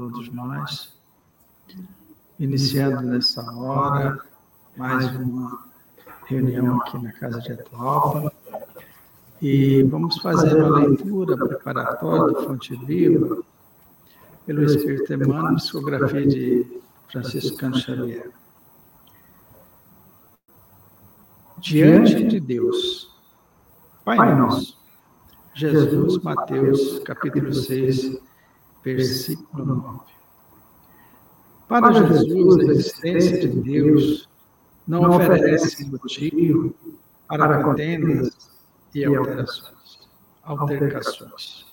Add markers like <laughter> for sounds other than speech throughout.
todos nós. Iniciando nessa hora mais uma reunião aqui na Casa de Atualpa. E vamos fazer uma leitura preparatória do Fonte Viva pelo Espírito Emmanuel, psicografia de Franciscano Xavier. Diante de Deus, Pai nosso, Jesus, Mateus, capítulo 6, versículo 9. Para Jesus, a existência de Deus não oferece motivo para contendas e alterações, altercações.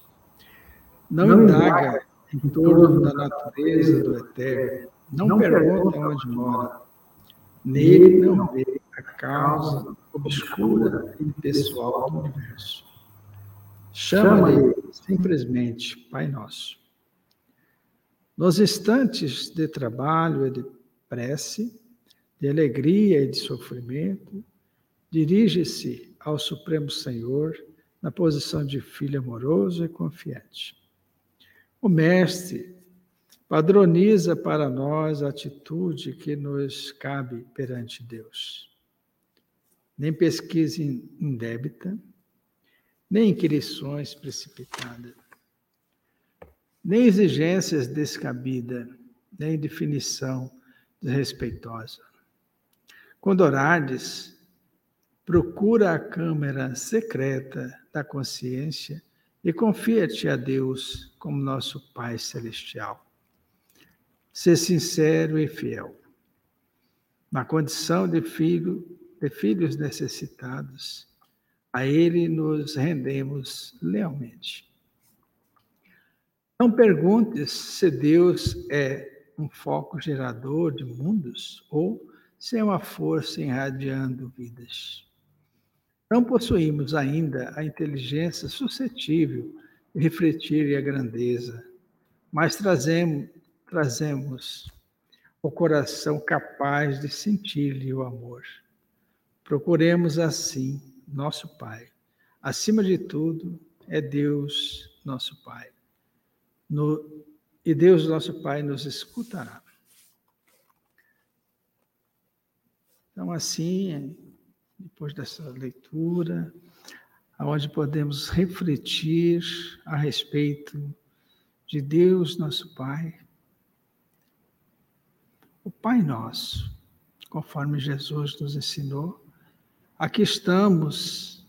Não indaga em torno da natureza do eterno, não pergunta onde mora, nele não vê a causa obscura e pessoal do universo. Chama-lhe simplesmente Pai Nosso. Nos instantes de trabalho e de prece, de alegria e de sofrimento, dirige-se ao Supremo Senhor na posição de filho amoroso e confiante. O Mestre padroniza para nós a atitude que nos cabe perante Deus. Nem pesquisa indébita, nem inquirições precipitadas, nem exigências descabidas, nem definição desrespeitosa. Quando orardes, procura a câmara secreta da consciência e confia-te a Deus como nosso Pai Celestial. Ser sincero e fiel. Na condição de filho, de filhos necessitados, a Ele nos rendemos lealmente. Não perguntes se Deus é um foco gerador de mundos ou se é uma força irradiando vidas. Não possuímos ainda a inteligência suscetível de refletir a grandeza, mas trazemos, trazemos o coração capaz de sentir-lhe o amor. Procuremos assim nosso Pai. Acima de tudo, é Deus nosso Pai. No, e Deus nosso Pai nos escutará. Então, assim, depois dessa leitura, onde podemos refletir a respeito de Deus, nosso Pai, o Pai Nosso, conforme Jesus nos ensinou. Aqui estamos,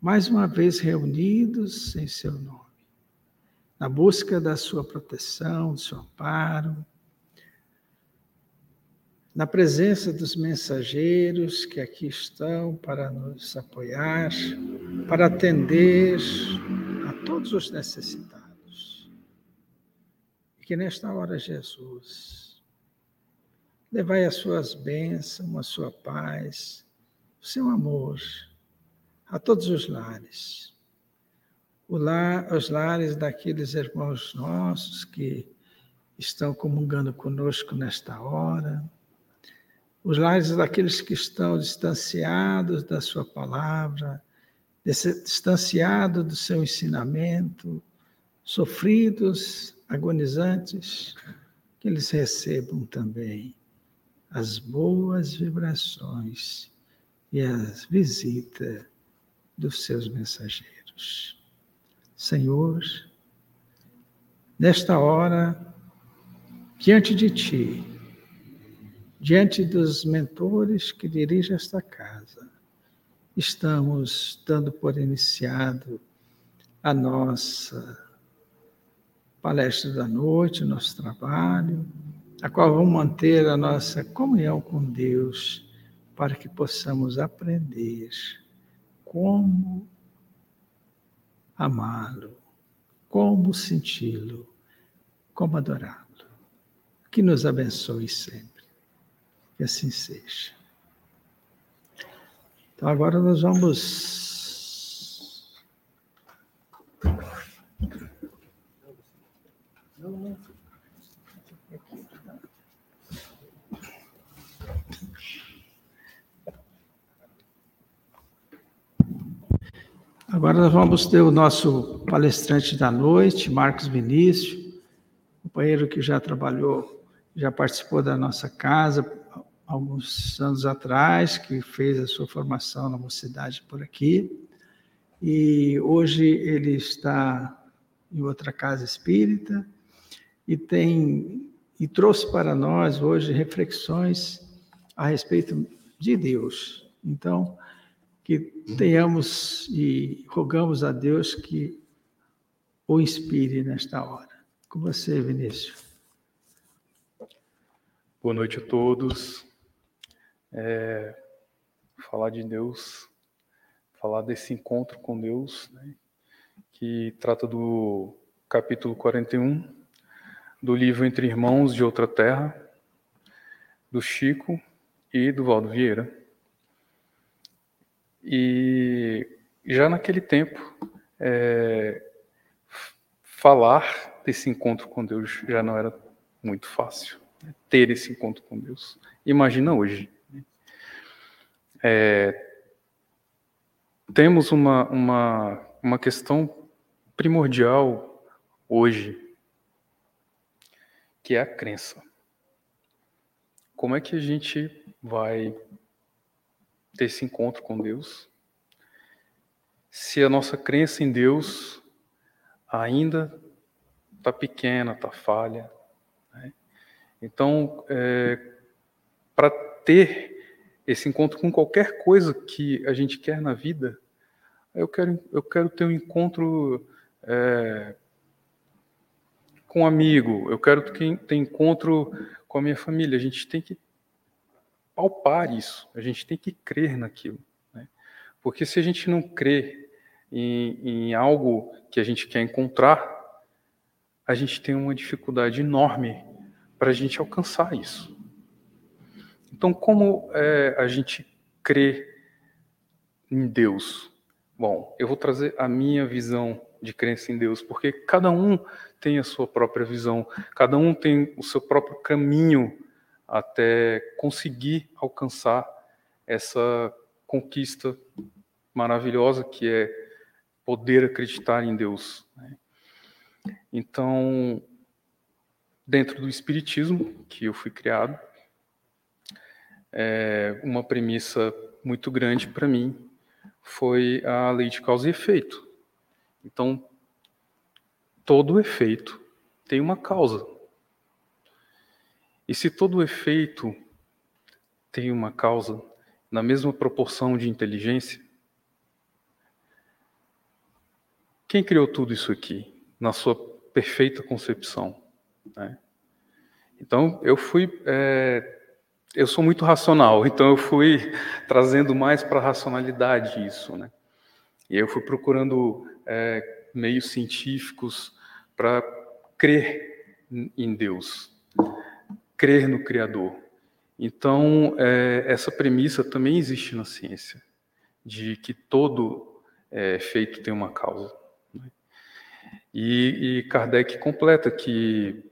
mais uma vez reunidos em Seu nome, na busca da Sua proteção, do Seu amparo, na presença dos mensageiros que aqui estão para nos apoiar, para atender a todos os necessitados. E que nesta hora, Jesus, levai as suas bênçãos, a sua paz, o seu amor a todos os lares. Os lares daqueles irmãos nossos que estão comungando conosco nesta hora os lares daqueles que estão distanciados da Sua palavra, distanciados do seu ensinamento, sofridos, agonizantes, que eles recebam também as boas vibrações e as visitas dos seus mensageiros. Senhor, nesta hora, diante de Ti, diante dos mentores que dirigem esta casa, estamos dando por iniciado a nossa palestra da noite, nosso trabalho, a qual vamos manter a nossa comunhão com Deus para que possamos aprender como amá-lo, como senti-lo, como adorá-lo. Que nos abençoe sempre. Que assim seja. Então agora nós vamos. Agora nós vamos ter o nosso palestrante da noite, Marcos Vinícius, companheiro que já trabalhou, já participou da nossa casa alguns anos atrás, que fez a sua formação na mocidade por aqui, e hoje ele está em outra casa espírita e tem e trouxe para nós hoje reflexões a respeito de Deus. Então, que tenhamos e rogamos a Deus que o inspire nesta hora. Com você, Vinícius. Boa noite a todos. É, falar de Deus, falar desse encontro com Deus, né, que trata do capítulo 41 do livro Entre Irmãos de Outra Terra, do Chico e do Valdo Vieira. E já naquele tempo, é, falar desse encontro com Deus já não era muito fácil. Né? Ter esse encontro com Deus. Imagina hoje. Né? É, temos uma, uma, uma questão primordial hoje, que é a crença. Como é que a gente vai ter esse encontro com Deus se a nossa crença em Deus ainda está pequena, está falha. Né? Então, é, para ter esse encontro com qualquer coisa que a gente quer na vida, eu quero, eu quero ter um encontro é, com um amigo, eu quero ter encontro com a minha família. A gente tem que palpar isso, a gente tem que crer naquilo. Né? Porque se a gente não crê em, em algo que a gente quer encontrar, a gente tem uma dificuldade enorme para a gente alcançar isso. Então, como é, a gente crê em Deus? Bom, eu vou trazer a minha visão de crença em Deus, porque cada um tem a sua própria visão, cada um tem o seu próprio caminho até conseguir alcançar essa conquista maravilhosa que é poder acreditar em Deus. Né? Então, dentro do Espiritismo, que eu fui criado, é, uma premissa muito grande para mim foi a lei de causa e efeito. Então, todo efeito tem uma causa. E se todo efeito tem uma causa na mesma proporção de inteligência, Quem criou tudo isso aqui, na sua perfeita concepção? Né? Então, eu fui. É, eu sou muito racional, <laughs> então eu fui trazendo mais para a racionalidade isso. Né? E eu fui procurando é, meios científicos para crer em Deus, crer no Criador. Então, é, essa premissa também existe na ciência, de que todo é, feito tem uma causa. E, e Kardec completa que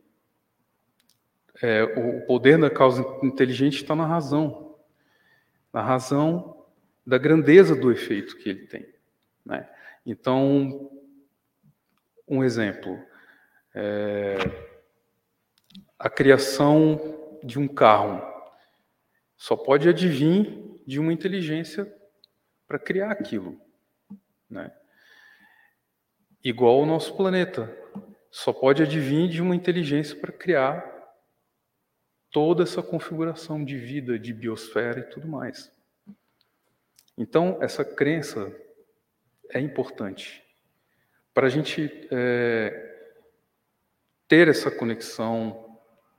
é, o poder da causa inteligente está na razão, na razão da grandeza do efeito que ele tem. Né? Então, um exemplo, é, a criação de um carro só pode advir de uma inteligência para criar aquilo. Né? igual ao nosso planeta. Só pode advir de uma inteligência para criar toda essa configuração de vida, de biosfera e tudo mais. Então, essa crença é importante. Para a gente é, ter essa conexão,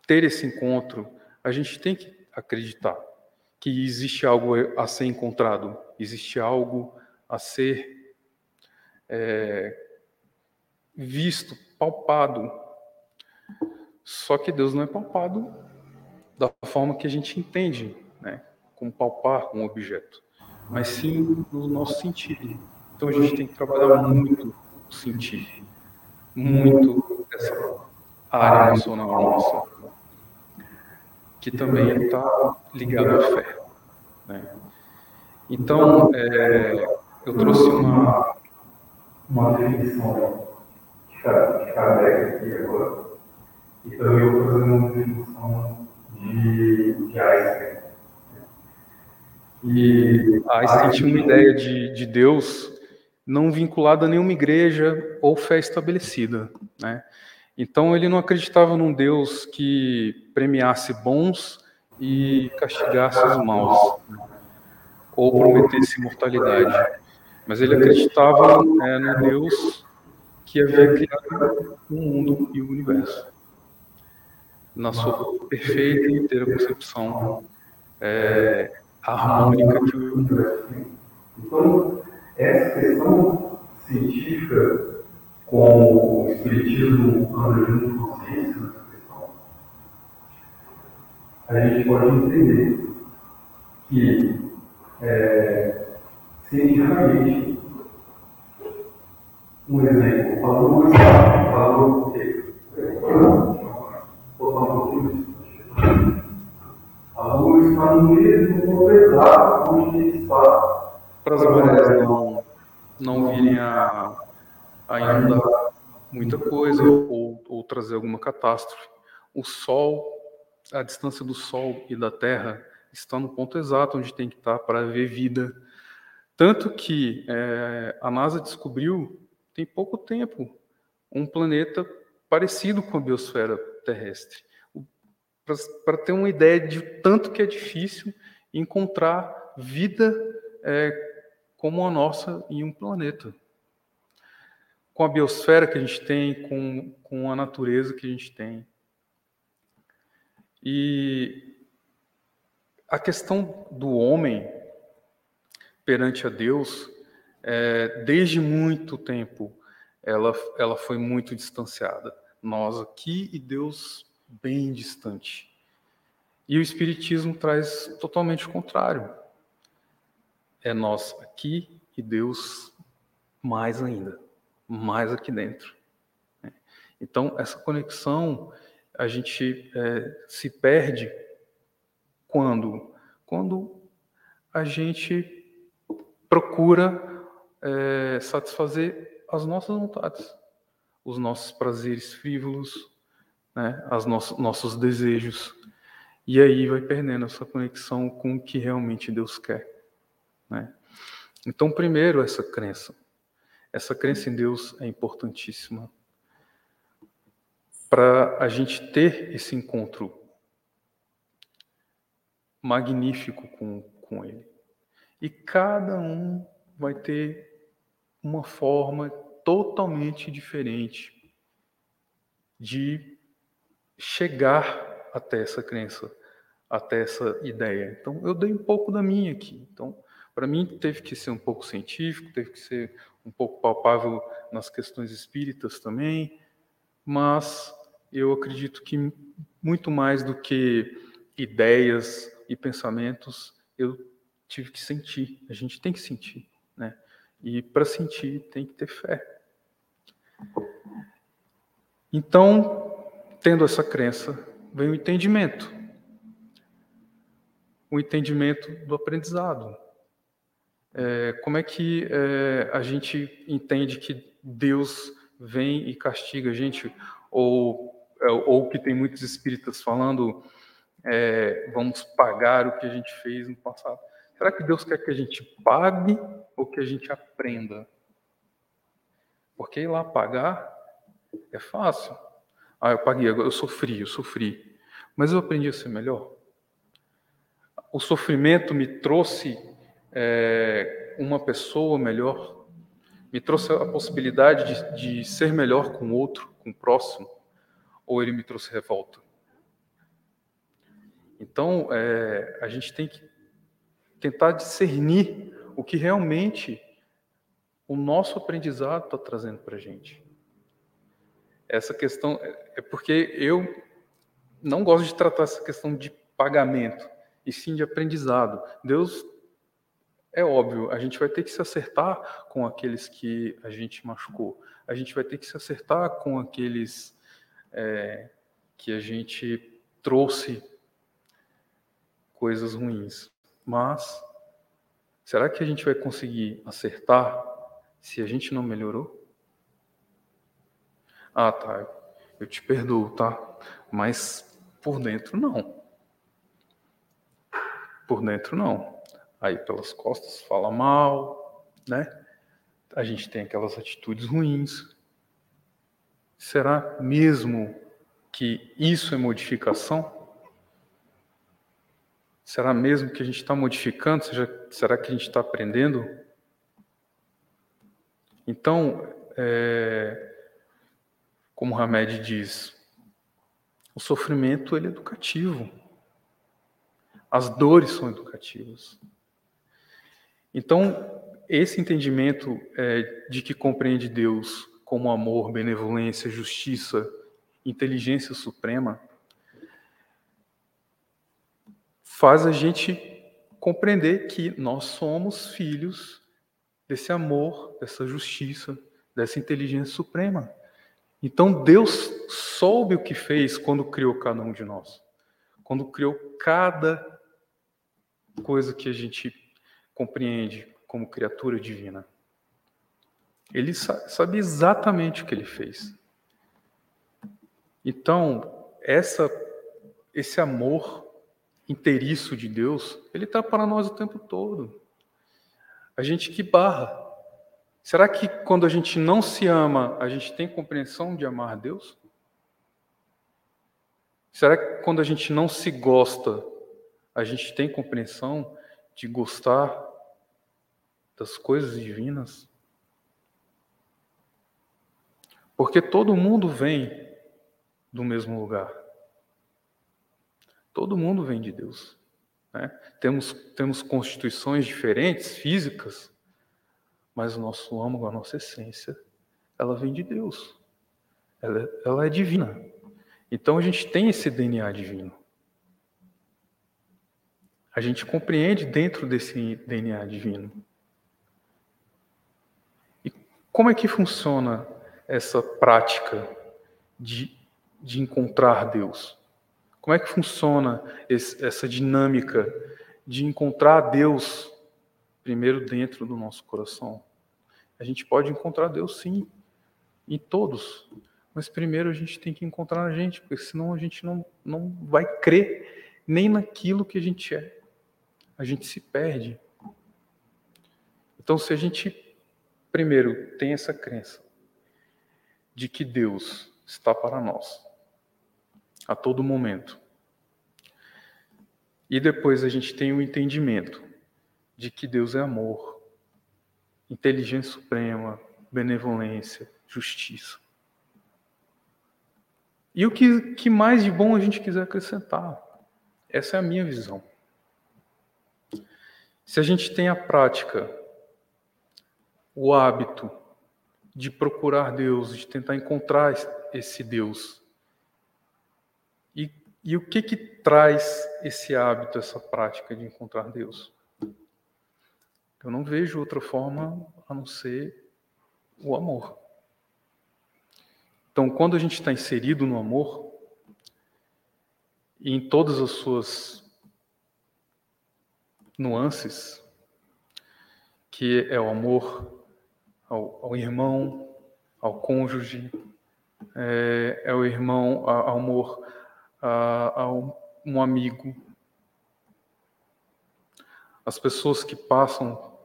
ter esse encontro, a gente tem que acreditar que existe algo a ser encontrado, existe algo a ser é, visto, palpado. Só que Deus não é palpado da forma que a gente entende, né? como palpar um objeto, mas sim no nosso sentido. Então a gente tem que trabalhar muito o sentido, muito essa área emocional nossa, que também está ligada à fé. Né? Então, é, eu trouxe uma, uma definição de Kardec aqui agora. e também eu fazendo uma definição de, de Einstein. E Einstein tinha uma ideia de, de Deus não vinculada a nenhuma igreja ou fé estabelecida, né? Então ele não acreditava num Deus que premiasse bons e castigasse os maus, ou prometesse imortalidade. Mas ele acreditava é, no Deus que havia criado o mundo e o universo, na sua perfeita e inteira concepção é, harmônica que o universo. Então, essa questão científica com o espiritismo anda junto com a ciência nessa questão, a gente pode entender que é, cientificamente um exemplo, luz falou o quê? Vou falar um pouquinho A luz está no mesmo exato onde está. Para as marés não, não virem a, a inundar muita coisa ou, ou trazer alguma catástrofe. O Sol, a distância do Sol e da Terra está no ponto exato onde tem que estar para haver vida. Tanto que é, a NASA descobriu tem pouco tempo, um planeta parecido com a biosfera terrestre. Para ter uma ideia de tanto que é difícil encontrar vida é, como a nossa em um planeta. Com a biosfera que a gente tem, com, com a natureza que a gente tem. E a questão do homem perante a Deus é, desde muito tempo, ela, ela foi muito distanciada. Nós aqui e Deus bem distante. E o Espiritismo traz totalmente o contrário. É nós aqui e Deus mais ainda, mais aqui dentro. Então, essa conexão a gente é, se perde quando? Quando a gente procura é, satisfazer as nossas vontades, os nossos prazeres frívolos, né, as nossos, nossos desejos. E aí vai perdendo essa conexão com o que realmente Deus quer. Né? Então, primeiro, essa crença. Essa crença em Deus é importantíssima para a gente ter esse encontro magnífico com, com Ele. E cada um vai ter uma forma totalmente diferente de chegar até essa crença, até essa ideia. Então, eu dei um pouco da minha aqui. Então, para mim, teve que ser um pouco científico, teve que ser um pouco palpável nas questões espíritas também, mas eu acredito que muito mais do que ideias e pensamentos, eu tive que sentir. A gente tem que sentir. Né? E para sentir, tem que ter fé. Então, tendo essa crença, vem o entendimento. O entendimento do aprendizado. É, como é que é, a gente entende que Deus vem e castiga a gente? Ou, é, ou que tem muitos espíritas falando, é, vamos pagar o que a gente fez no passado. Será que Deus quer que a gente pague ou que a gente aprenda? Porque ir lá pagar é fácil. Ah, eu paguei, eu sofri, eu sofri. Mas eu aprendi a ser melhor. O sofrimento me trouxe é, uma pessoa melhor, me trouxe a possibilidade de, de ser melhor com o outro, com o próximo, ou ele me trouxe revolta? Então, é, a gente tem que tentar discernir o que realmente o nosso aprendizado está trazendo para a gente. Essa questão é porque eu não gosto de tratar essa questão de pagamento, e sim de aprendizado. Deus, é óbvio, a gente vai ter que se acertar com aqueles que a gente machucou, a gente vai ter que se acertar com aqueles é, que a gente trouxe coisas ruins. Mas será que a gente vai conseguir acertar se a gente não melhorou? Ah, tá. eu te perdoo, tá? Mas por dentro não. Por dentro não. Aí pelas costas fala mal, né? A gente tem aquelas atitudes ruins. Será mesmo que isso é modificação? Será mesmo que a gente está modificando? Será que a gente está aprendendo? Então, é, como Hamed diz, o sofrimento ele é educativo. As dores são educativas. Então, esse entendimento é, de que compreende Deus como amor, benevolência, justiça, inteligência suprema, faz a gente compreender que nós somos filhos desse amor, dessa justiça, dessa inteligência suprema. Então Deus soube o que fez quando criou cada um de nós. Quando criou cada coisa que a gente compreende como criatura divina. Ele sabe exatamente o que ele fez. Então, essa, esse amor inteiriço de Deus, ele está para nós o tempo todo. A gente que barra. Será que quando a gente não se ama, a gente tem compreensão de amar Deus? Será que quando a gente não se gosta, a gente tem compreensão de gostar das coisas divinas? Porque todo mundo vem do mesmo lugar. Todo mundo vem de Deus. Né? Temos, temos constituições diferentes, físicas, mas o nosso âmago, a nossa essência, ela vem de Deus. Ela, ela é divina. Então a gente tem esse DNA divino. A gente compreende dentro desse DNA divino. Como é que funciona essa prática de, de encontrar Deus? Como é que funciona esse, essa dinâmica de encontrar Deus primeiro dentro do nosso coração? A gente pode encontrar Deus sim, em todos, mas primeiro a gente tem que encontrar a gente, porque senão a gente não, não vai crer nem naquilo que a gente é. A gente se perde. Então, se a gente primeiro tem essa crença de que Deus está para nós, a todo momento. E depois a gente tem o entendimento de que Deus é amor, inteligência suprema, benevolência, justiça. E o que, que mais de bom a gente quiser acrescentar? Essa é a minha visão. Se a gente tem a prática, o hábito de procurar Deus, de tentar encontrar esse Deus e, e o que que traz esse hábito, essa prática de encontrar Deus? Eu não vejo outra forma a não ser o amor. Então, quando a gente está inserido no amor, e em todas as suas nuances, que é o amor ao, ao irmão, ao cônjuge, é, é o irmão, ao amor a, a um amigo. As pessoas que passam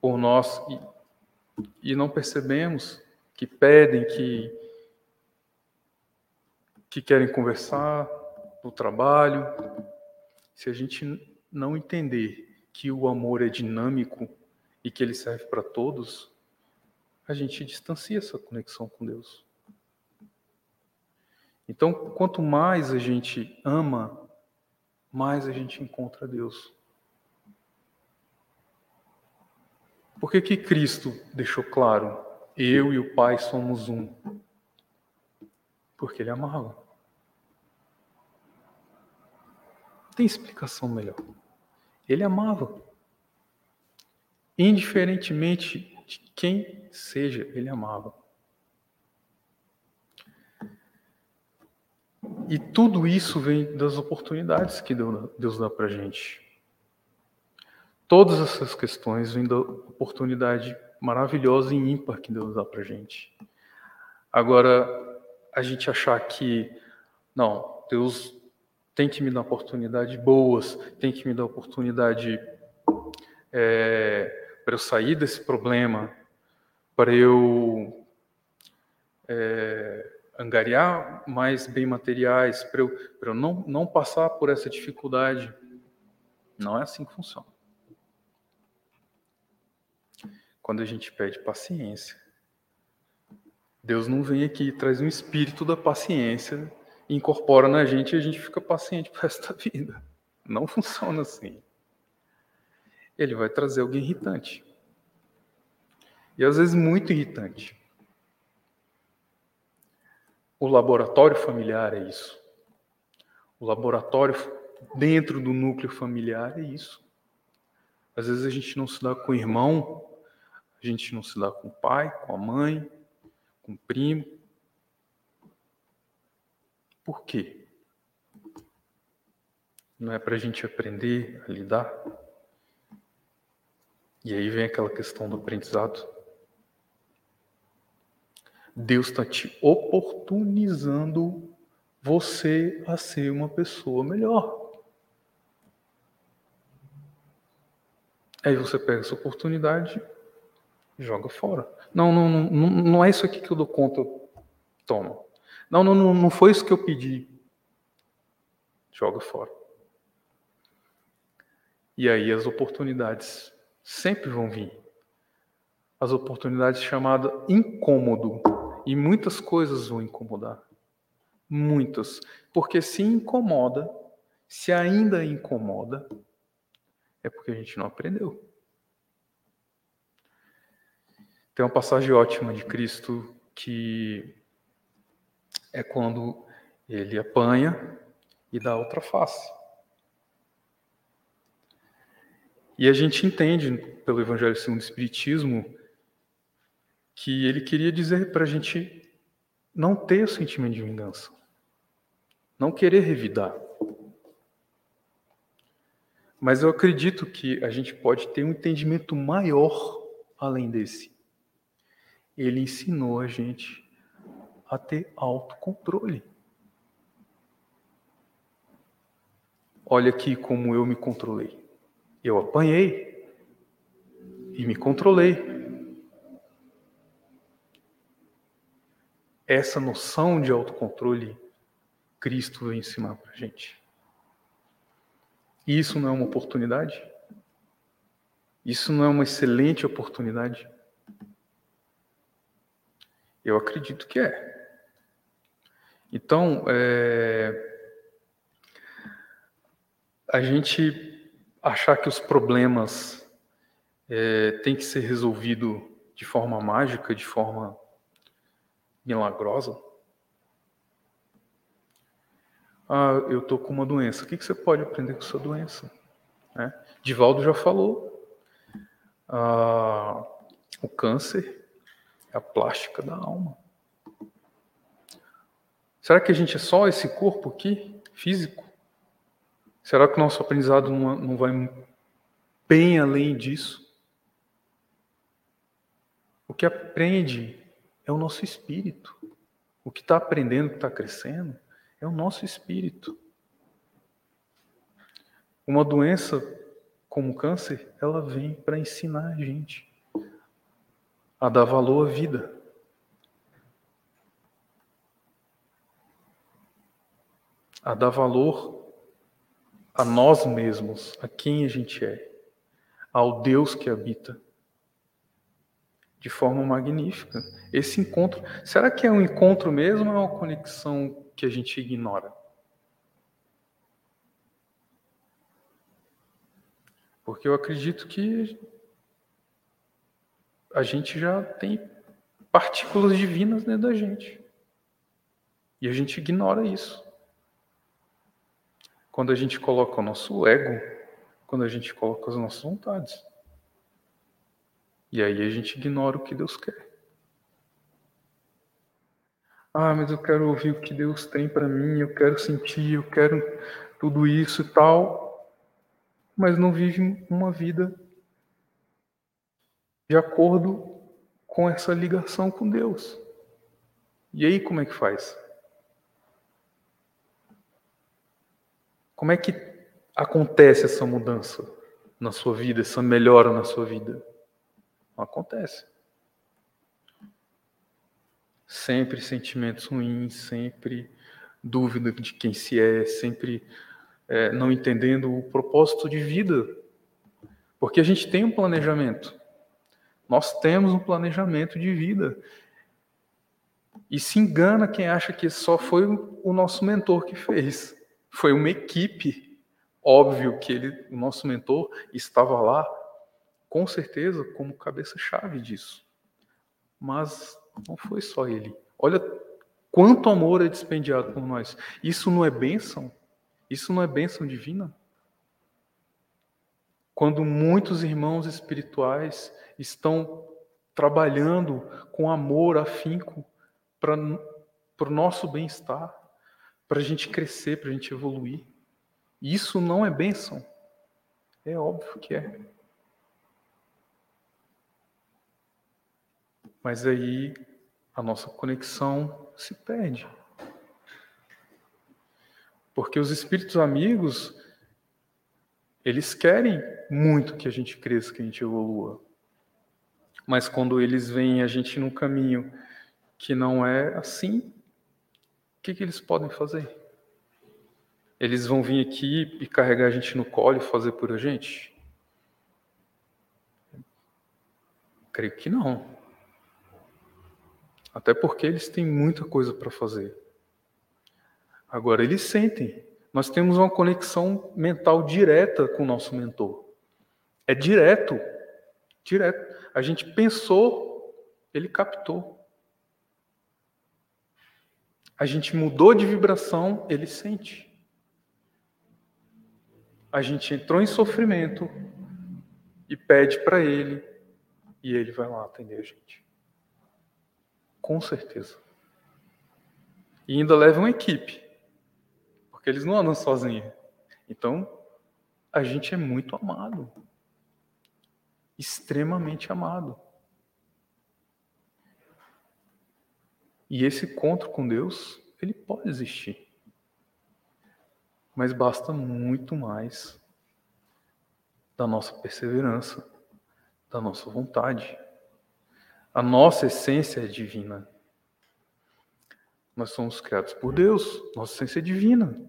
por nós e, e não percebemos, que pedem, que, que querem conversar no trabalho. Se a gente não entender que o amor é dinâmico e que ele serve para todos, a gente distancia essa conexão com Deus. Então, quanto mais a gente ama, mais a gente encontra Deus. Por que, que Cristo deixou claro? Eu e o Pai somos um. Porque Ele amava. Tem explicação melhor. Ele amava. Indiferentemente de quem seja, Ele amava. E tudo isso vem das oportunidades que Deus dá para gente. Todas essas questões vêm da oportunidade maravilhosa e ímpar que Deus dá para gente. Agora, a gente achar que, não, Deus tem que me dar oportunidades boas, tem que me dar oportunidade é, para eu sair desse problema, para eu é, angariar mais bem materiais, para eu, para eu não, não passar por essa dificuldade. Não é assim que funciona. Quando a gente pede paciência, Deus não vem aqui traz um espírito da paciência, incorpora na gente e a gente fica paciente pro resto da vida. Não <laughs> funciona assim. Ele vai trazer alguém irritante. E às vezes muito irritante. O laboratório familiar é isso. O laboratório dentro do núcleo familiar é isso. Às vezes a gente não se dá com o irmão, a gente não se dá com o pai, com a mãe, com o primo. Por quê? Não é para a gente aprender a lidar? E aí vem aquela questão do aprendizado. Deus está te oportunizando você a ser uma pessoa melhor. Aí você pega essa oportunidade e joga fora. Não, não, não, não é isso aqui que eu dou conta. Toma. Não, não, não, foi isso que eu pedi. Joga fora. E aí as oportunidades sempre vão vir. As oportunidades chamadas incômodo. E muitas coisas vão incomodar. Muitas. Porque se incomoda, se ainda incomoda, é porque a gente não aprendeu. Tem uma passagem ótima de Cristo que é quando ele apanha e dá outra face. E a gente entende pelo Evangelho segundo o Espiritismo que ele queria dizer para a gente não ter o sentimento de vingança, não querer revidar. Mas eu acredito que a gente pode ter um entendimento maior além desse. Ele ensinou a gente a ter autocontrole. Olha aqui como eu me controlei. Eu apanhei e me controlei. essa noção de autocontrole Cristo veio ensinar para a gente. Isso não é uma oportunidade? Isso não é uma excelente oportunidade? Eu acredito que é. Então, é... a gente achar que os problemas é, têm que ser resolvidos de forma mágica, de forma milagrosa? Ah, eu estou com uma doença. O que, que você pode aprender com sua doença? Né? Divaldo já falou. Ah, o câncer é a plástica da alma. Será que a gente é só esse corpo aqui, físico? Será que o nosso aprendizado não, vai bem além disso? O que aprende é o nosso espírito. O que está aprendendo, o que está crescendo, é o nosso espírito. Uma doença como o câncer, ela vem para ensinar a gente a dar valor à vida. A dar valor a nós mesmos, a quem a gente é, ao Deus que habita de forma magnífica. Esse encontro, será que é um encontro mesmo ou é uma conexão que a gente ignora? Porque eu acredito que a gente já tem partículas divinas dentro da gente. E a gente ignora isso. Quando a gente coloca o nosso ego, quando a gente coloca as nossas vontades. E aí a gente ignora o que Deus quer. Ah, mas eu quero ouvir o que Deus tem para mim, eu quero sentir, eu quero tudo isso e tal, mas não vive uma vida de acordo com essa ligação com Deus. E aí como é que faz? Como é que acontece essa mudança na sua vida, essa melhora na sua vida? Não acontece. Sempre sentimentos ruins, sempre dúvida de quem se é, sempre é, não entendendo o propósito de vida. Porque a gente tem um planejamento. Nós temos um planejamento de vida. E se engana quem acha que só foi o nosso mentor que fez. Foi uma equipe. Óbvio que ele, o nosso mentor estava lá, com certeza, como cabeça-chave disso. Mas não foi só ele. Olha quanto amor é dispendiado por nós. Isso não é bênção? Isso não é bênção divina? Quando muitos irmãos espirituais estão trabalhando com amor, afinco, para o nosso bem-estar, para a gente crescer, para a gente evoluir. Isso não é bênção? É óbvio que é. Mas aí a nossa conexão se perde. Porque os espíritos amigos, eles querem muito que a gente cresça, que a gente evolua. Mas quando eles veem a gente num caminho que não é assim, o que, que eles podem fazer? Eles vão vir aqui e carregar a gente no colo e fazer por a gente? Creio que não. Até porque eles têm muita coisa para fazer. Agora, eles sentem. Nós temos uma conexão mental direta com o nosso mentor. É direto. Direto. A gente pensou, ele captou. A gente mudou de vibração, ele sente. A gente entrou em sofrimento e pede para ele, e ele vai lá atender a gente. Com certeza. E ainda leva uma equipe, porque eles não andam sozinhos. Então, a gente é muito amado. Extremamente amado. E esse encontro com Deus, ele pode existir. Mas basta muito mais da nossa perseverança, da nossa vontade. A nossa essência é divina. Nós somos criados por Deus, nossa essência é divina.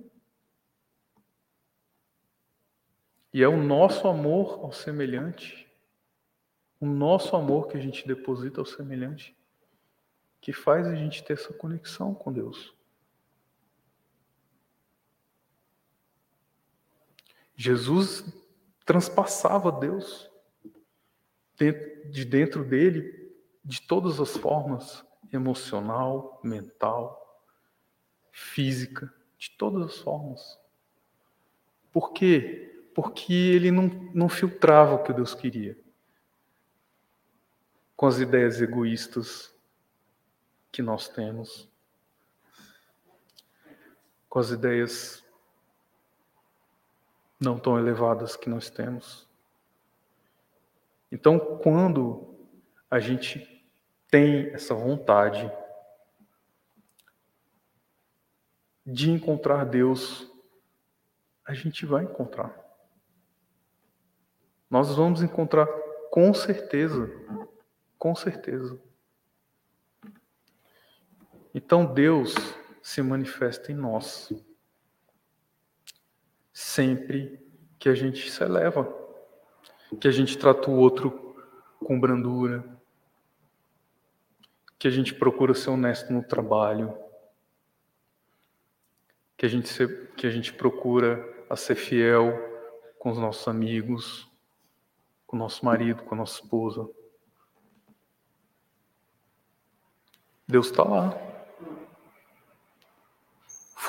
E é o nosso amor ao semelhante, o nosso amor que a gente deposita ao semelhante, que faz a gente ter essa conexão com Deus. Jesus transpassava Deus de dentro dele de todas as formas emocional, mental, física, de todas as formas. Por quê? Porque ele não, não filtrava o que Deus queria com as ideias egoístas que nós temos, com as ideias não tão elevadas que nós temos. Então, quando a gente tem essa vontade de encontrar Deus, a gente vai encontrar. Nós vamos encontrar com certeza, com certeza. Então Deus se manifesta em nós sempre que a gente se eleva, que a gente trata o outro com brandura, que a gente procura ser honesto no trabalho, que a gente, se, que a gente procura a ser fiel com os nossos amigos, com o nosso marido, com a nossa esposa. Deus está lá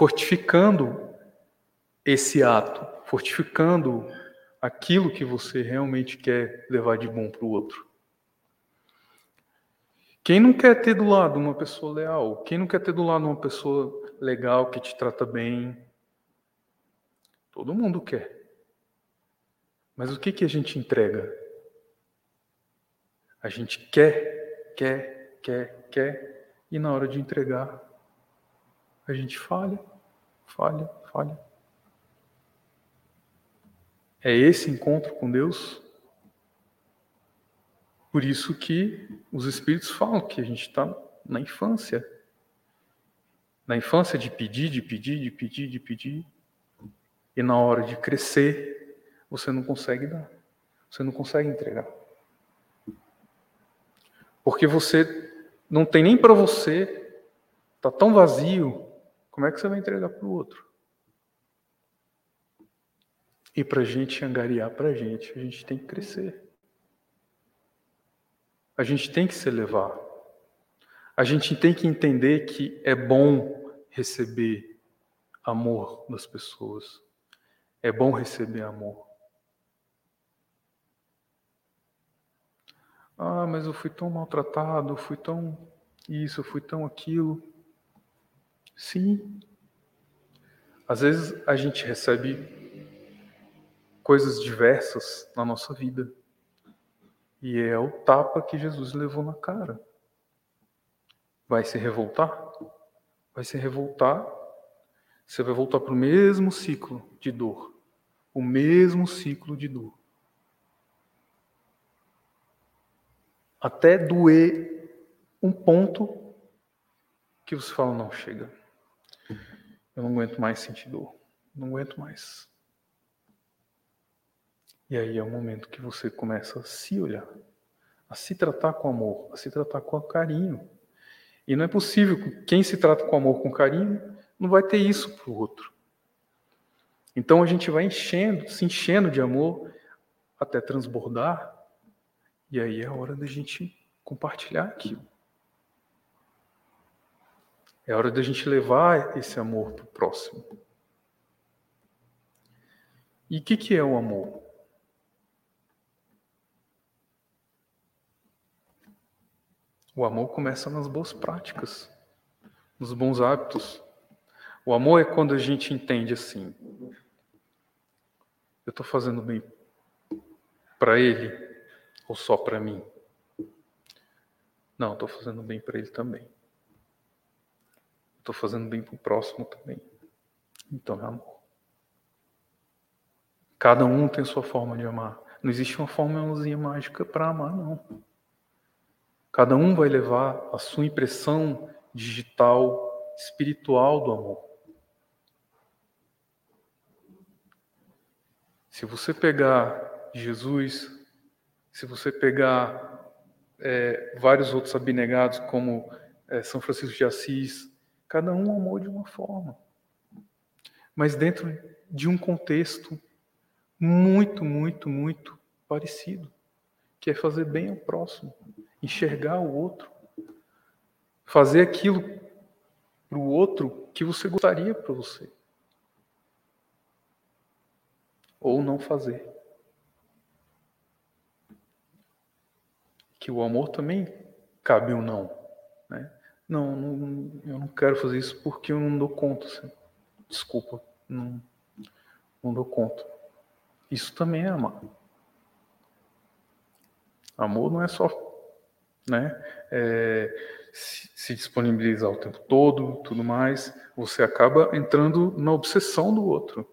fortificando esse ato, fortificando aquilo que você realmente quer levar de bom para o outro. Quem não quer ter do lado uma pessoa leal? Quem não quer ter do lado uma pessoa legal que te trata bem? Todo mundo quer. Mas o que, que a gente entrega? A gente quer, quer, quer, quer, e na hora de entregar, a gente falha falha, falha. É esse encontro com Deus? Por isso que os Espíritos falam que a gente está na infância. Na infância de pedir, de pedir, de pedir, de pedir. E na hora de crescer, você não consegue dar. Você não consegue entregar. Porque você não tem nem para você, está tão vazio, como é que você vai entregar para o outro? E para a gente angariar para a gente, a gente tem que crescer. A gente tem que se elevar. A gente tem que entender que é bom receber amor das pessoas. É bom receber amor. Ah, mas eu fui tão maltratado, eu fui tão isso, eu fui tão aquilo. Sim. Às vezes a gente recebe coisas diversas na nossa vida. E é o tapa que Jesus levou na cara. Vai se revoltar? Vai se revoltar. Você vai voltar para o mesmo ciclo de dor. O mesmo ciclo de dor. até doer um ponto que você fala: não, chega. Eu não aguento mais sentir dor. Não aguento mais. E aí é o momento que você começa a se olhar, a se tratar com amor, a se tratar com carinho. E não é possível que quem se trata com amor, com carinho, não vai ter isso para o outro. Então a gente vai enchendo, se enchendo de amor até transbordar e aí é a hora da gente compartilhar aquilo. É hora da gente levar esse amor para o próximo. E o que, que é o amor? O amor começa nas boas práticas, nos bons hábitos. O amor é quando a gente entende assim: eu estou fazendo bem para ele, ou só para mim? Não, estou fazendo bem para ele também. Estou fazendo bem para o próximo também. Então é amor. Cada um tem sua forma de amar. Não existe uma fórmulazinha mágica para amar, não. Cada um vai levar a sua impressão digital, espiritual do amor. Se você pegar Jesus se você pegar é, vários outros abnegados, como é, São Francisco de Assis, cada um amou de uma forma, mas dentro de um contexto muito, muito, muito parecido, que é fazer bem ao próximo, enxergar o outro, fazer aquilo para o outro que você gostaria para você, ou não fazer. que o amor também cabe um não. Né? Não, não, eu não quero fazer isso porque eu não dou conta. Assim. Desculpa, não, não dou conta. Isso também é amar. Amor não é só né, é, se, se disponibilizar o tempo todo, tudo mais. Você acaba entrando na obsessão do outro.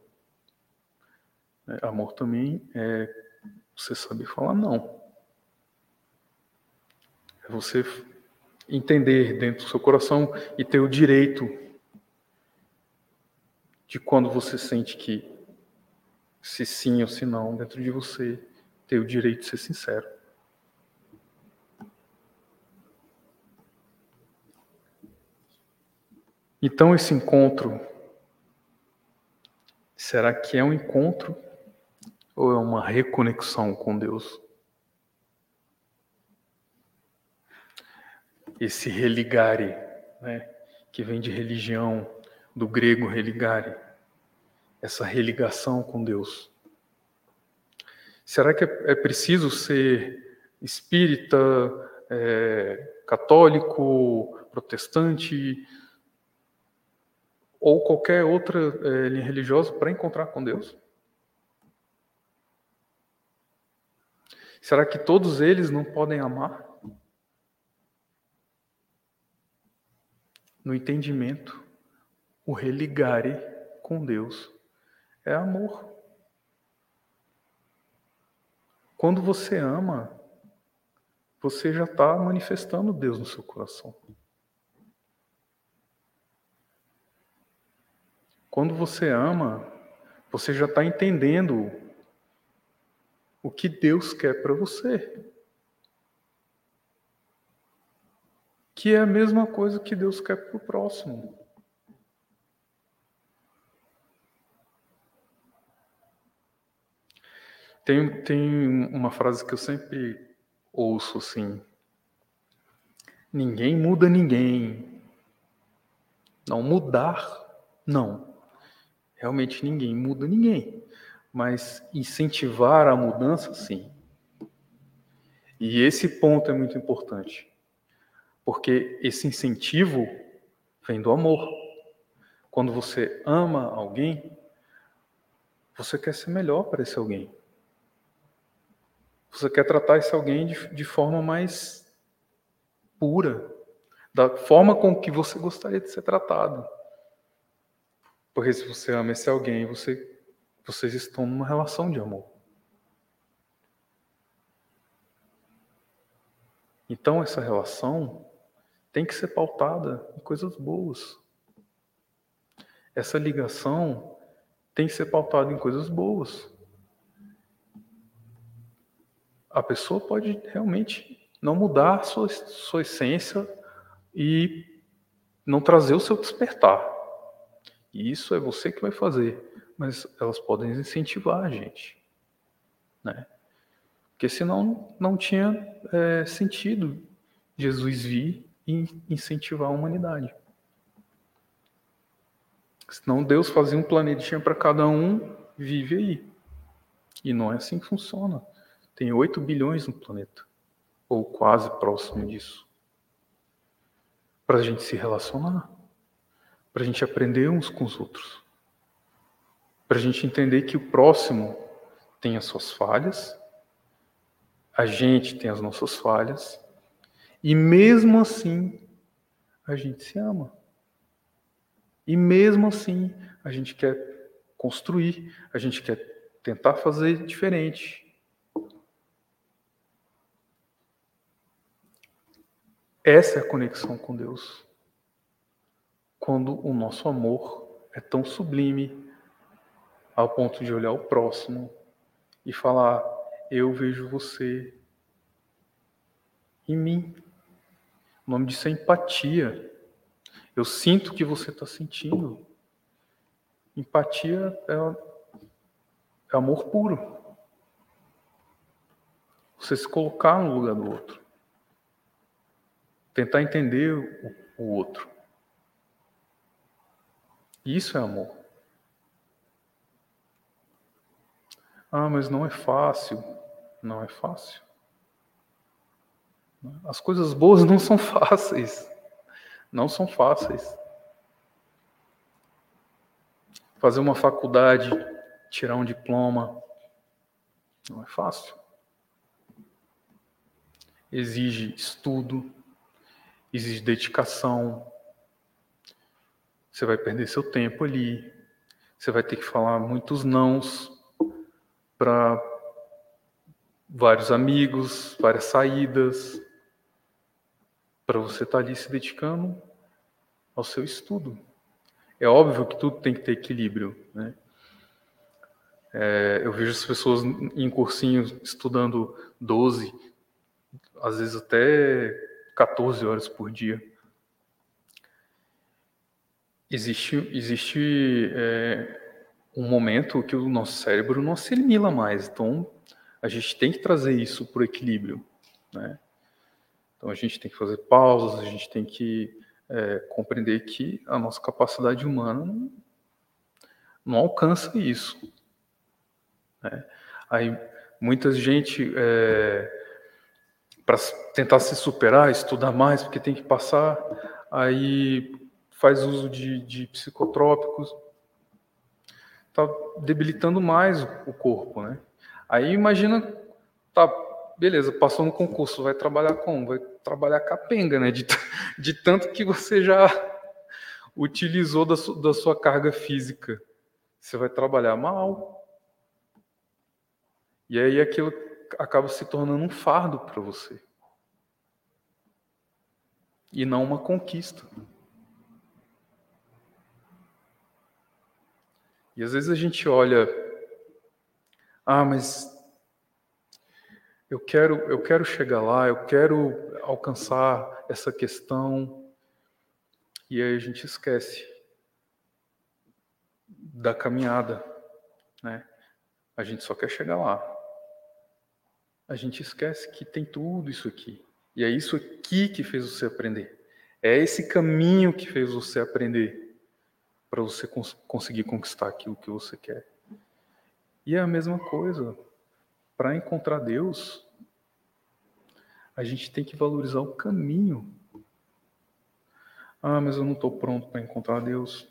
É, amor também é você saber falar não. É você entender dentro do seu coração e ter o direito de quando você sente que se sim ou se não dentro de você, ter o direito de ser sincero. Então esse encontro será que é um encontro ou é uma reconexão com Deus? Esse religare, né, que vem de religião, do grego religare, essa religação com Deus. Será que é, é preciso ser espírita, é, católico, protestante ou qualquer outra é, linha religiosa para encontrar com Deus? Será que todos eles não podem amar? No entendimento, o religare com Deus é amor. Quando você ama, você já está manifestando Deus no seu coração. Quando você ama, você já está entendendo o que Deus quer para você. Que é a mesma coisa que Deus quer para o próximo. Tem, tem uma frase que eu sempre ouço assim: ninguém muda ninguém. Não mudar, não. Realmente ninguém muda ninguém. Mas incentivar a mudança, sim. E esse ponto é muito importante. Porque esse incentivo vem do amor. Quando você ama alguém, você quer ser melhor para esse alguém. Você quer tratar esse alguém de, de forma mais pura, da forma com que você gostaria de ser tratado. Porque se você ama esse alguém, você, vocês estão numa relação de amor. Então essa relação tem que ser pautada em coisas boas. Essa ligação tem que ser pautada em coisas boas a pessoa pode realmente não mudar sua, sua essência e não trazer o seu despertar. E isso é você que vai fazer, mas elas podem incentivar a gente, né? Porque senão não tinha é, sentido Jesus vir e incentivar a humanidade. Senão Deus fazia um planetinha para cada um, vive aí. E não é assim que funciona. Tem 8 bilhões no planeta, ou quase próximo disso. Para a gente se relacionar, para a gente aprender uns com os outros, para a gente entender que o próximo tem as suas falhas, a gente tem as nossas falhas, e mesmo assim a gente se ama. E mesmo assim a gente quer construir, a gente quer tentar fazer diferente, Essa é a conexão com Deus. Quando o nosso amor é tão sublime ao ponto de olhar o próximo e falar: Eu vejo você em mim. O nome disso é empatia. Eu sinto o que você está sentindo. Empatia é, é amor puro. Você se colocar no lugar do outro. Tentar entender o, o outro. Isso é amor. Ah, mas não é fácil. Não é fácil. As coisas boas não são fáceis. Não são fáceis. Fazer uma faculdade, tirar um diploma, não é fácil. Exige estudo, exige dedicação. Você vai perder seu tempo ali. Você vai ter que falar muitos nãos para vários amigos, várias saídas, para você estar tá ali se dedicando ao seu estudo. É óbvio que tudo tem que ter equilíbrio, né? É, eu vejo as pessoas em cursinhos estudando 12, às vezes até 14 horas por dia. Existe, existe é, um momento que o nosso cérebro não assimila mais, então a gente tem que trazer isso para o equilíbrio. Né? Então a gente tem que fazer pausas, a gente tem que é, compreender que a nossa capacidade humana não, alcança isso. Né? Aí muita gente é, para tentar se superar, estudar mais, porque tem que passar, aí faz uso de, de psicotrópicos, está debilitando mais o, corpo, né? Aí imagina, tá, beleza, passou no concurso, vai trabalhar como? Vai trabalhar capenga, né? De, <laughs> de tanto que você já utilizou da, su, da sua carga física. Você vai trabalhar mal. E aí aquilo acaba se tornando um fardo para você. E não uma conquista. E às vezes a gente olha, ah, mas eu quero, eu quero chegar lá, eu quero alcançar essa questão, e aí a gente esquece da caminhada, né? A gente só quer chegar lá. A gente esquece que tem tudo isso aqui. E é isso aqui que fez você aprender. É esse caminho que fez você aprender para você cons conseguir conquistar aquilo que você quer. E é a mesma coisa. Para encontrar Deus, a gente tem que valorizar o caminho. Ah, mas eu não estou pronto para encontrar Deus.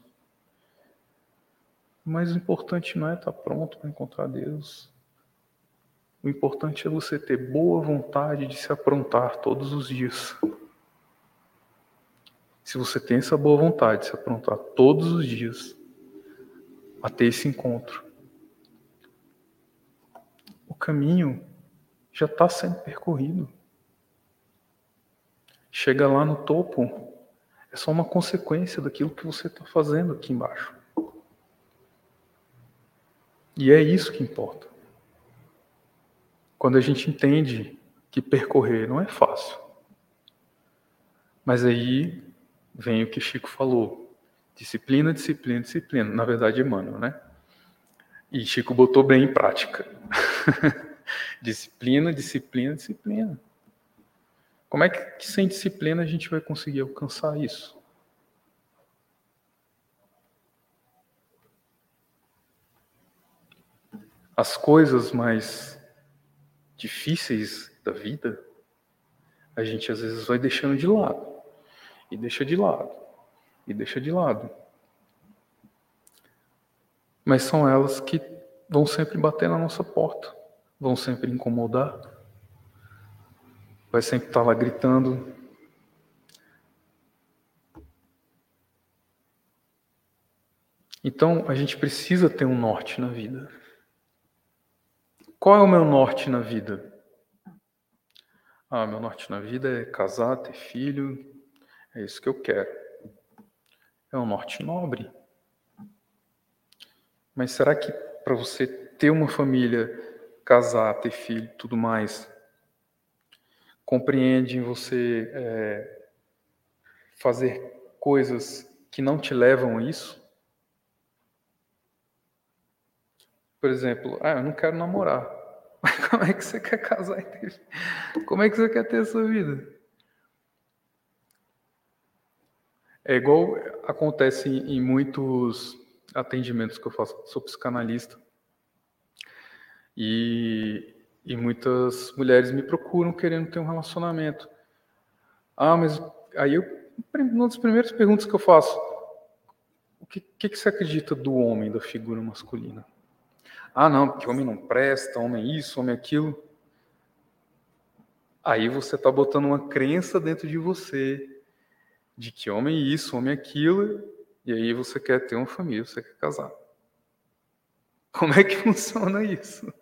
Mas o importante não é estar tá pronto para encontrar Deus. O importante é você ter boa vontade de se aprontar todos os dias. Se você tem essa boa vontade de se aprontar todos os dias a ter esse encontro, caminho já está sendo percorrido. Chega lá no topo, é só uma consequência daquilo que você está fazendo aqui embaixo. E é isso que importa. Quando a gente entende que percorrer não é fácil, mas aí vem o que Chico falou. Disciplina, disciplina, disciplina. Na verdade, Emmanuel, né? E Chico botou bem em prática. <laughs> disciplina, disciplina, disciplina. Como é que sem disciplina a gente vai conseguir alcançar isso? As coisas mais difíceis da vida, a gente às vezes vai deixando de lado e deixa de lado, e deixa de lado. Mas são elas que vão sempre bater na nossa porta, vão sempre incomodar, vai sempre estar lá gritando. Então a gente precisa ter um norte na vida. Qual é o meu norte na vida? Ah, meu norte na vida é casar, ter filho, é isso que eu quero. É um norte nobre. Mas será que para você ter uma família, casar, ter filho, tudo mais, compreende em você é, fazer coisas que não te levam a isso? Por exemplo, ah, eu não quero namorar. <laughs> Mas como é que você quer casar e ter Como é que você quer ter sua vida? É igual acontece em muitos atendimentos que eu faço, sou psicanalista. E, e muitas mulheres me procuram querendo ter um relacionamento. Ah, mas aí eu, uma das primeiras perguntas que eu faço, o que, que, que você acredita do homem, da figura masculina? Ah, não, porque homem não presta, homem isso, homem aquilo. Aí você está botando uma crença dentro de você de que homem é isso, homem é aquilo, e aí você quer ter uma família, você quer casar. Como é que <laughs> funciona isso?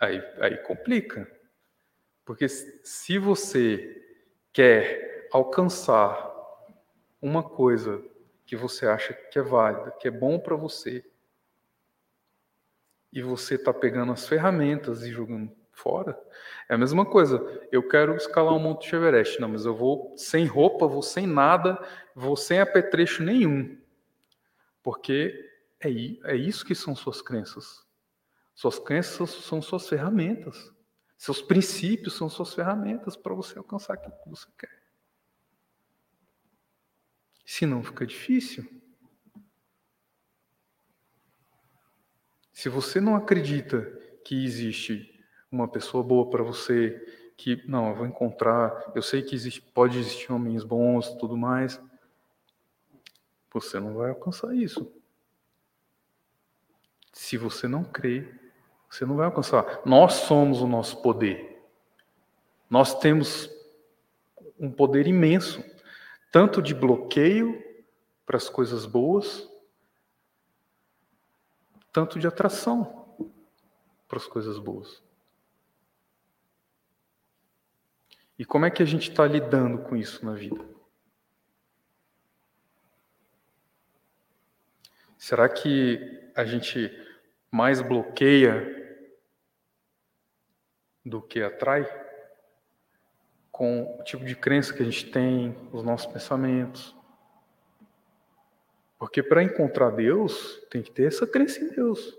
Aí, aí complica. Porque se você quer alcançar uma coisa que você acha que é válida, que é bom para você, e você está pegando as ferramentas e jogando fora. É a mesma coisa. Eu quero escalar o Monte Everest. Não, mas eu vou sem roupa, vou sem nada, vou sem apetrecho nenhum. Porque é, é isso que são suas crenças. Suas crenças são suas ferramentas. Seus princípios são suas ferramentas para você alcançar aquilo que você quer. Senão fica difícil. Se você não acredita que existe uma pessoa boa para você, que não, eu vou encontrar, eu sei que existe, pode existir homens bons, tudo mais. Você não vai alcançar isso. Se você não crê, você não vai alcançar. Nós somos o nosso poder. Nós temos um poder imenso, tanto de bloqueio para as coisas boas, tanto de atração para as coisas boas. E como é que a gente está lidando com isso na vida? Será que a gente mais bloqueia do que atrai? Com o tipo de crença que a gente tem, os nossos pensamentos. Porque para encontrar Deus, tem que ter essa crença em Deus.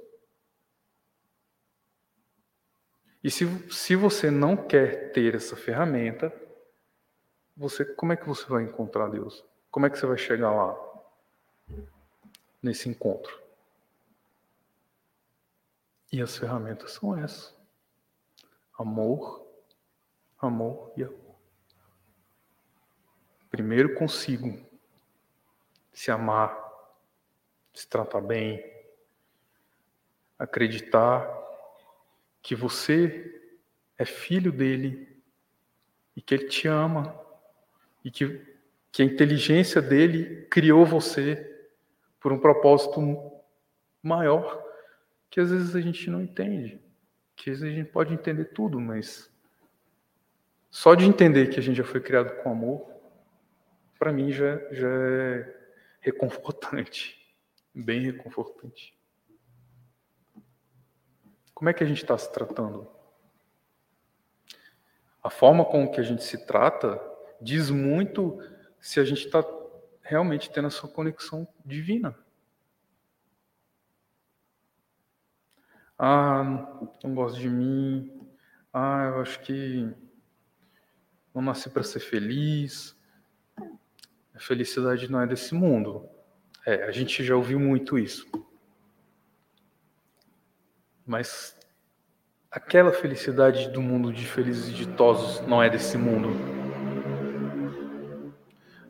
E se, se você não quer ter essa ferramenta, você como é que você vai encontrar Deus? Como é que você vai chegar lá nesse encontro? E as ferramentas são essas: amor, amor e amor. Primeiro consigo se amar, se tratar bem, acreditar que você é filho dele e que ele te ama e que, que a inteligência dele criou você por um propósito maior que às vezes a gente não entende. Que às vezes a gente pode entender tudo, mas só de entender que a gente já foi criado com amor, para mim já, já é reconfortante, <laughs> bem reconfortante. Como é que a gente está se tratando? A forma com que a gente se trata diz muito se a gente está realmente tendo essa conexão divina. Ah, não gosto de mim. Ah, eu acho que não nasci para ser feliz. A felicidade não é desse mundo. É, a gente já ouviu muito isso. Mas aquela felicidade do mundo de felizes e ditosos não é desse mundo.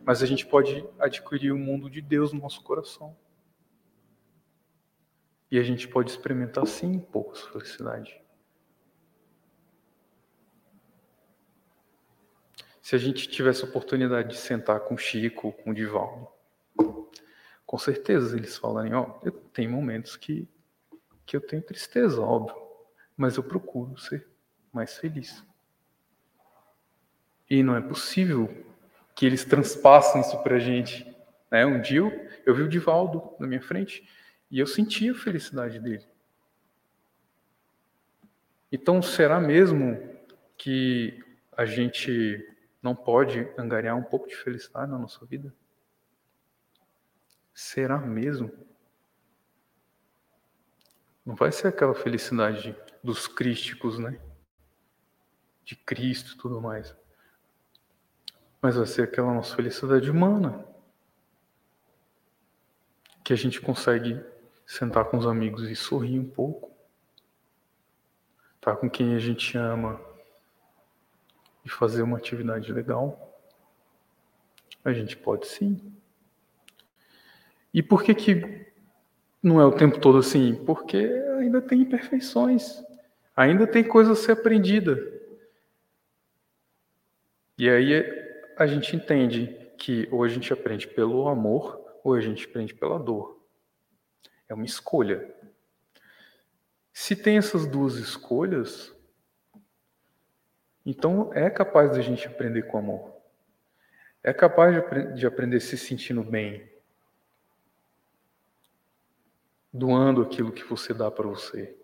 Mas a gente pode adquirir o mundo de Deus no nosso coração. E a gente pode experimentar sim pouco essa felicidade. Se a gente tivesse a oportunidade de sentar com o Chico, com o Divaldo, com certeza eles falarem, ó, oh, tem momentos que que eu tenho tristeza, óbvio, mas eu procuro ser mais feliz. E não é possível que eles transpassem isso para a gente. Né? Um dia eu, eu vi o Divaldo na minha frente e eu senti a felicidade dele. Então, será mesmo que a gente não pode angariar um pouco de felicidade na nossa vida? Será mesmo? Não vai ser aquela felicidade dos crísticos, né? De Cristo e tudo mais. Mas vai ser aquela nossa felicidade humana. Que a gente consegue sentar com os amigos e sorrir um pouco. Estar com quem a gente ama e fazer uma atividade legal. A gente pode sim. E por que que não é o tempo todo assim, porque ainda tem imperfeições, ainda tem coisa a ser aprendida. E aí a gente entende que ou a gente aprende pelo amor ou a gente aprende pela dor. É uma escolha. Se tem essas duas escolhas, então é capaz da gente aprender com amor. É capaz de, de aprender se sentindo bem, doando aquilo que você dá para você?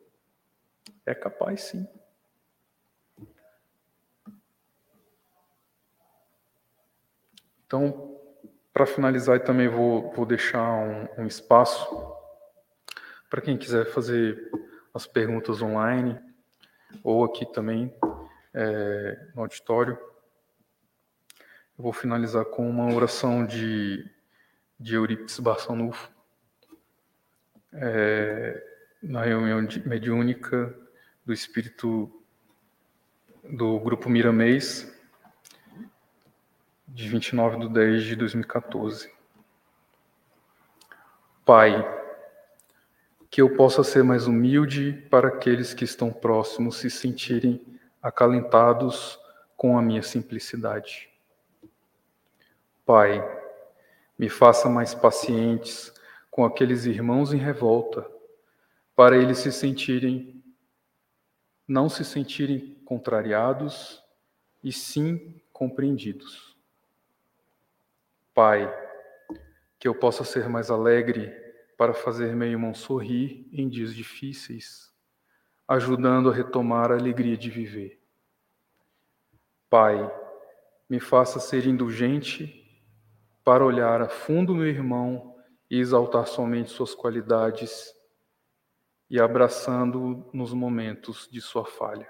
É capaz, sim. Então, para finalizar, também vou, vou deixar um, um espaço para quem quiser fazer as perguntas online ou aqui também é, no auditório. Eu vou finalizar com uma oração de, de Eurípides Barçanufo é, na reunião mediúnica do espírito do grupo Miramês, de 29 de 10 de 2014. Pai, que eu possa ser mais humilde para aqueles que estão próximos se sentirem acalentados com a minha simplicidade. Pai, me faça mais pacientes com aqueles irmãos em revolta, para eles se sentirem, não se sentirem contrariados e sim compreendidos. Pai, que eu possa ser mais alegre para fazer meu irmão sorrir em dias difíceis, ajudando a retomar a alegria de viver. Pai, me faça ser indulgente para olhar a fundo meu irmão e exaltar somente suas qualidades e abraçando nos momentos de sua falha.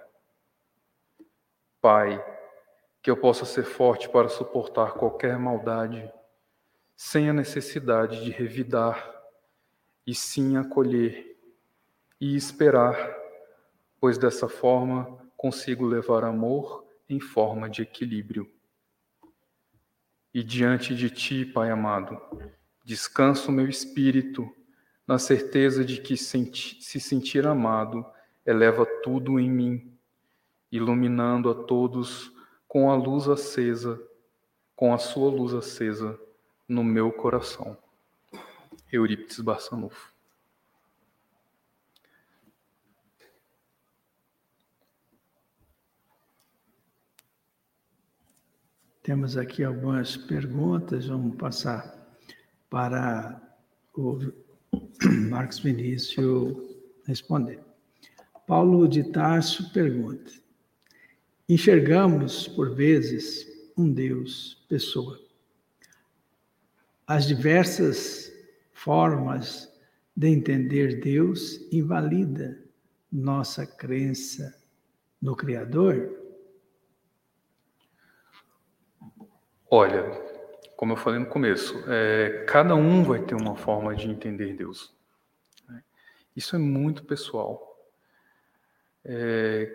Pai, que eu possa ser forte para suportar qualquer maldade, sem a necessidade de revidar, e sim acolher e esperar, pois dessa forma consigo levar amor em forma de equilíbrio. E diante de ti, Pai amado, descanso meu espírito na certeza de que se sentir amado eleva tudo em mim, iluminando a todos com a luz acesa, com a sua luz acesa no meu coração. Eurípides Barçanufo. Temos aqui algumas perguntas, vamos passar para o <clears throat> Marcos Vinícius responder. Paulo de Tarso pergunta: Enxergamos, por vezes, um Deus, pessoa. As diversas formas de entender Deus invalida nossa crença no Criador? Olha, como eu falei no começo, é, cada um vai ter uma forma de entender Deus. Né? Isso é muito pessoal. É,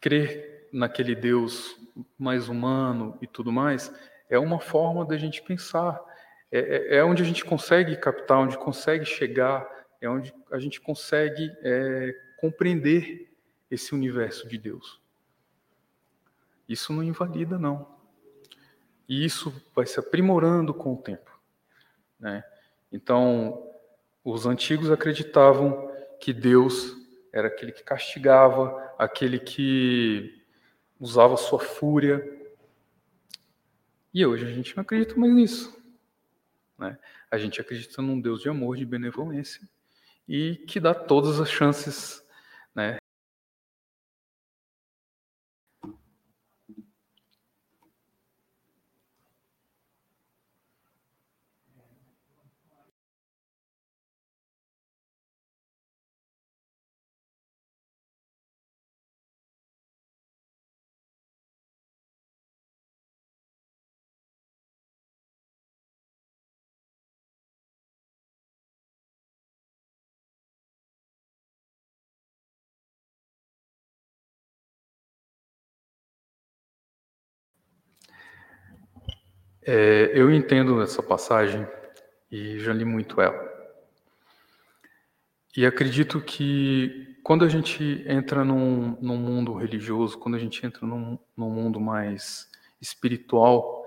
crer naquele Deus mais humano e tudo mais é uma forma da gente pensar. É, é, é onde a gente consegue captar, onde consegue chegar, é onde a gente consegue é, compreender esse universo de Deus. Isso não invalida, não. E isso vai se aprimorando com o tempo. Né? Então, os antigos acreditavam que Deus era aquele que castigava, aquele que usava sua fúria. E hoje a gente não acredita mais nisso. Né? A gente acredita num Deus de amor, de benevolência e que dá todas as chances É, eu entendo essa passagem e já li muito ela. E acredito que quando a gente entra num, num mundo religioso, quando a gente entra num, num mundo mais espiritual,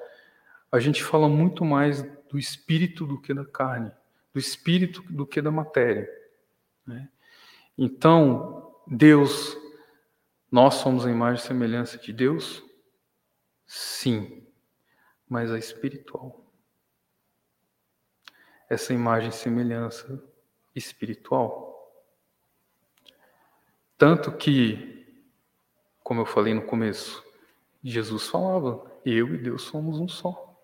a gente fala muito mais do espírito do que da carne, do espírito do que da matéria. Né? Então, Deus, nós somos a imagem e semelhança de Deus? Sim mas a espiritual. Essa imagem e semelhança espiritual. Tanto que, como eu falei no começo, Jesus falava: Eu e Deus somos um só.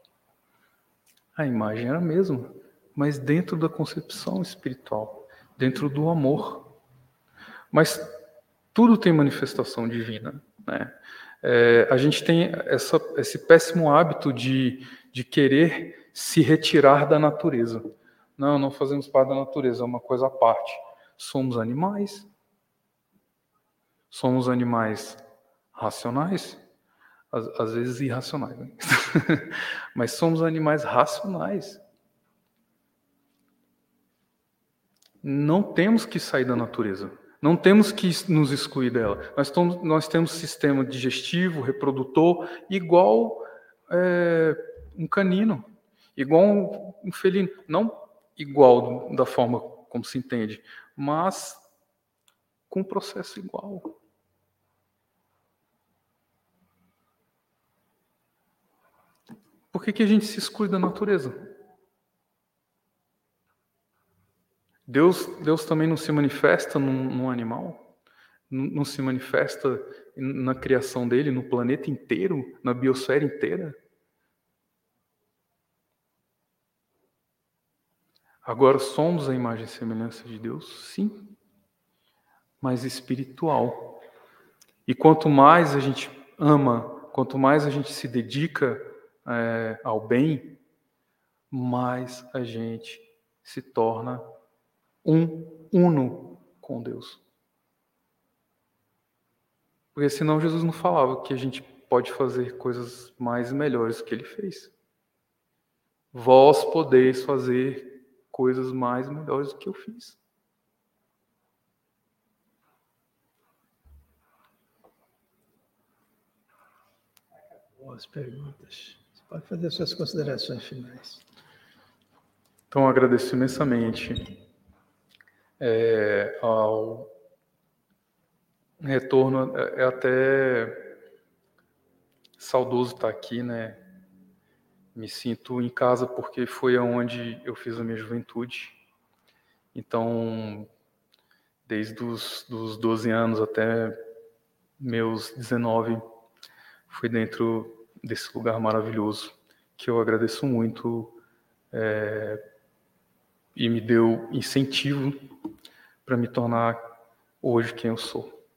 A imagem era a mesma, mas dentro da concepção espiritual, dentro do amor. Mas tudo tem manifestação divina, né? É, a gente tem essa, esse péssimo hábito de, de querer se retirar da natureza. Não, não fazemos parte da natureza, é uma coisa à parte. Somos animais. Somos animais racionais, às, às vezes irracionais, né? <laughs> mas somos animais racionais. Não temos que sair da natureza. Não temos que nos excluir dela. Nós, nós temos sistema digestivo, reprodutor, igual é, um canino, igual um, felino. Não igual da forma como se entende, mas com um processo igual. Por que, que a gente se exclui da natureza? Deus, Deus também não se manifesta num, num animal? Não, se manifesta na criação dele, no planeta inteiro, na biosfera inteira? Agora somos a imagem e semelhança de Deus? Sim, mas espiritual. E quanto mais a gente ama, quanto mais a gente se dedica é, ao bem, mais a gente se torna um uno com Deus. Porque senão Jesus não falava que a gente pode fazer coisas mais e melhores que ele fez. Vós podeis fazer coisas mais melhores do que eu fiz. Boas perguntas. Você pode fazer suas considerações finais. Então, agradeço imensamente é, ao retorno. É, é até saudoso estar aqui, né? me sinto em casa porque foi aonde eu fiz a minha juventude. Então, desde os dos 12 anos até meus 19, fui dentro desse lugar maravilhoso que eu agradeço muito é, e me deu incentivo para me tornar hoje quem eu sou.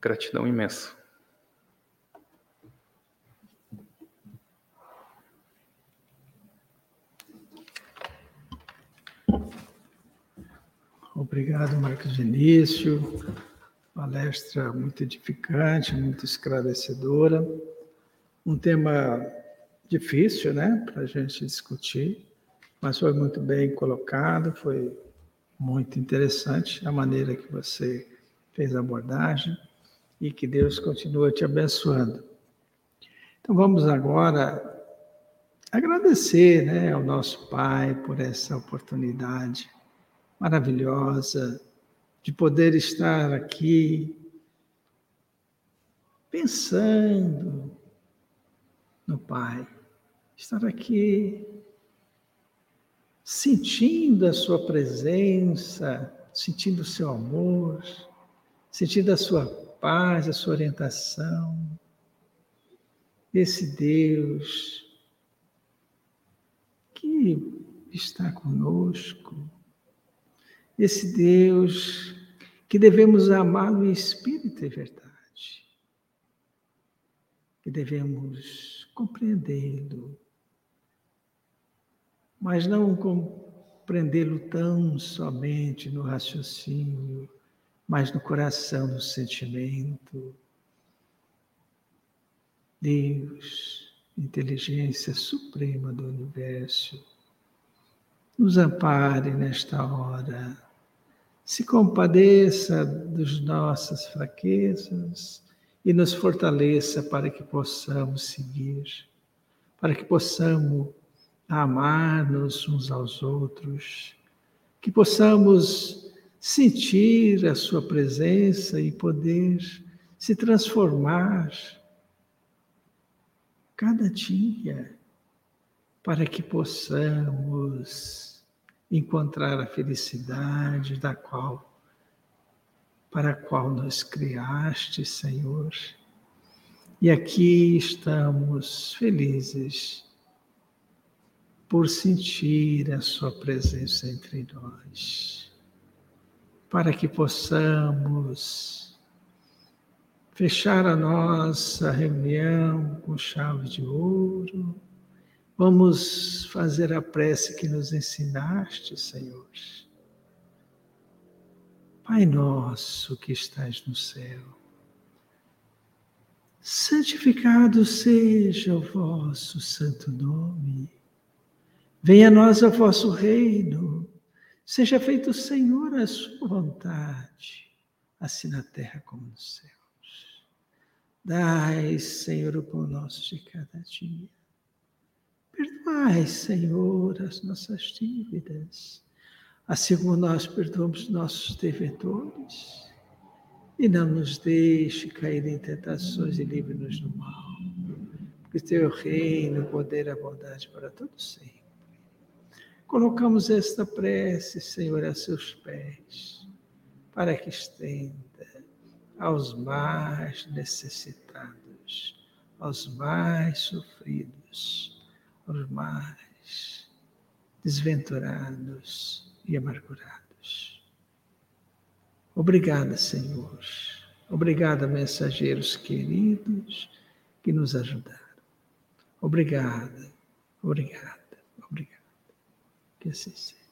Gratidão imensa. Obrigado, Marcos Vinícius. Palestra muito edificante, muito esclarecedora. Um tema difícil, né, para a gente discutir, mas foi muito bem colocado, foi muito interessante a maneira que você fez a abordagem e que Deus continua te abençoando. Então vamos agora agradecer né, ao nosso Pai por essa oportunidade maravilhosa de poder estar aqui pensando no Pai, estar aqui sentindo a Sua presença, sentindo o seu amor, sentindo a Sua paz, a Sua orientação. Esse Deus que está conosco, esse Deus que devemos amar no espírito e verdade, que devemos compreendê-lo, mas não compreendê-lo tão somente no raciocínio, mas no coração, no sentimento. Deus, inteligência suprema do universo, nos ampare nesta hora se compadeça das nossas fraquezas e nos fortaleça para que possamos seguir, para que possamos amar-nos uns aos outros, que possamos sentir a Sua presença e poder se transformar cada dia, para que possamos encontrar a felicidade da qual para a qual nos criaste, Senhor. E aqui estamos felizes por sentir a sua presença entre nós, para que possamos fechar a nossa reunião com chave de ouro Vamos fazer a prece que nos ensinaste, Senhor. Pai nosso que estás no céu, santificado seja o vosso santo nome. Venha a nós o vosso reino. Seja feito, Senhor, a sua vontade, assim na terra como nos céus. Dai, Senhor, o pão nosso de cada dia Perdoai, Senhor, as nossas dívidas, assim como nós perdoamos nossos devedores. E não nos deixe cair em tentações e livre-nos do mal. que o teu reino, o poder, a bondade para todos sempre. Colocamos esta prece, Senhor, a seus pés, para que estenda aos mais necessitados, aos mais sofridos, aos mais desventurados e amargurados. Obrigada, Senhor. Obrigada, mensageiros queridos que nos ajudaram. Obrigada, obrigada. Que assim seja.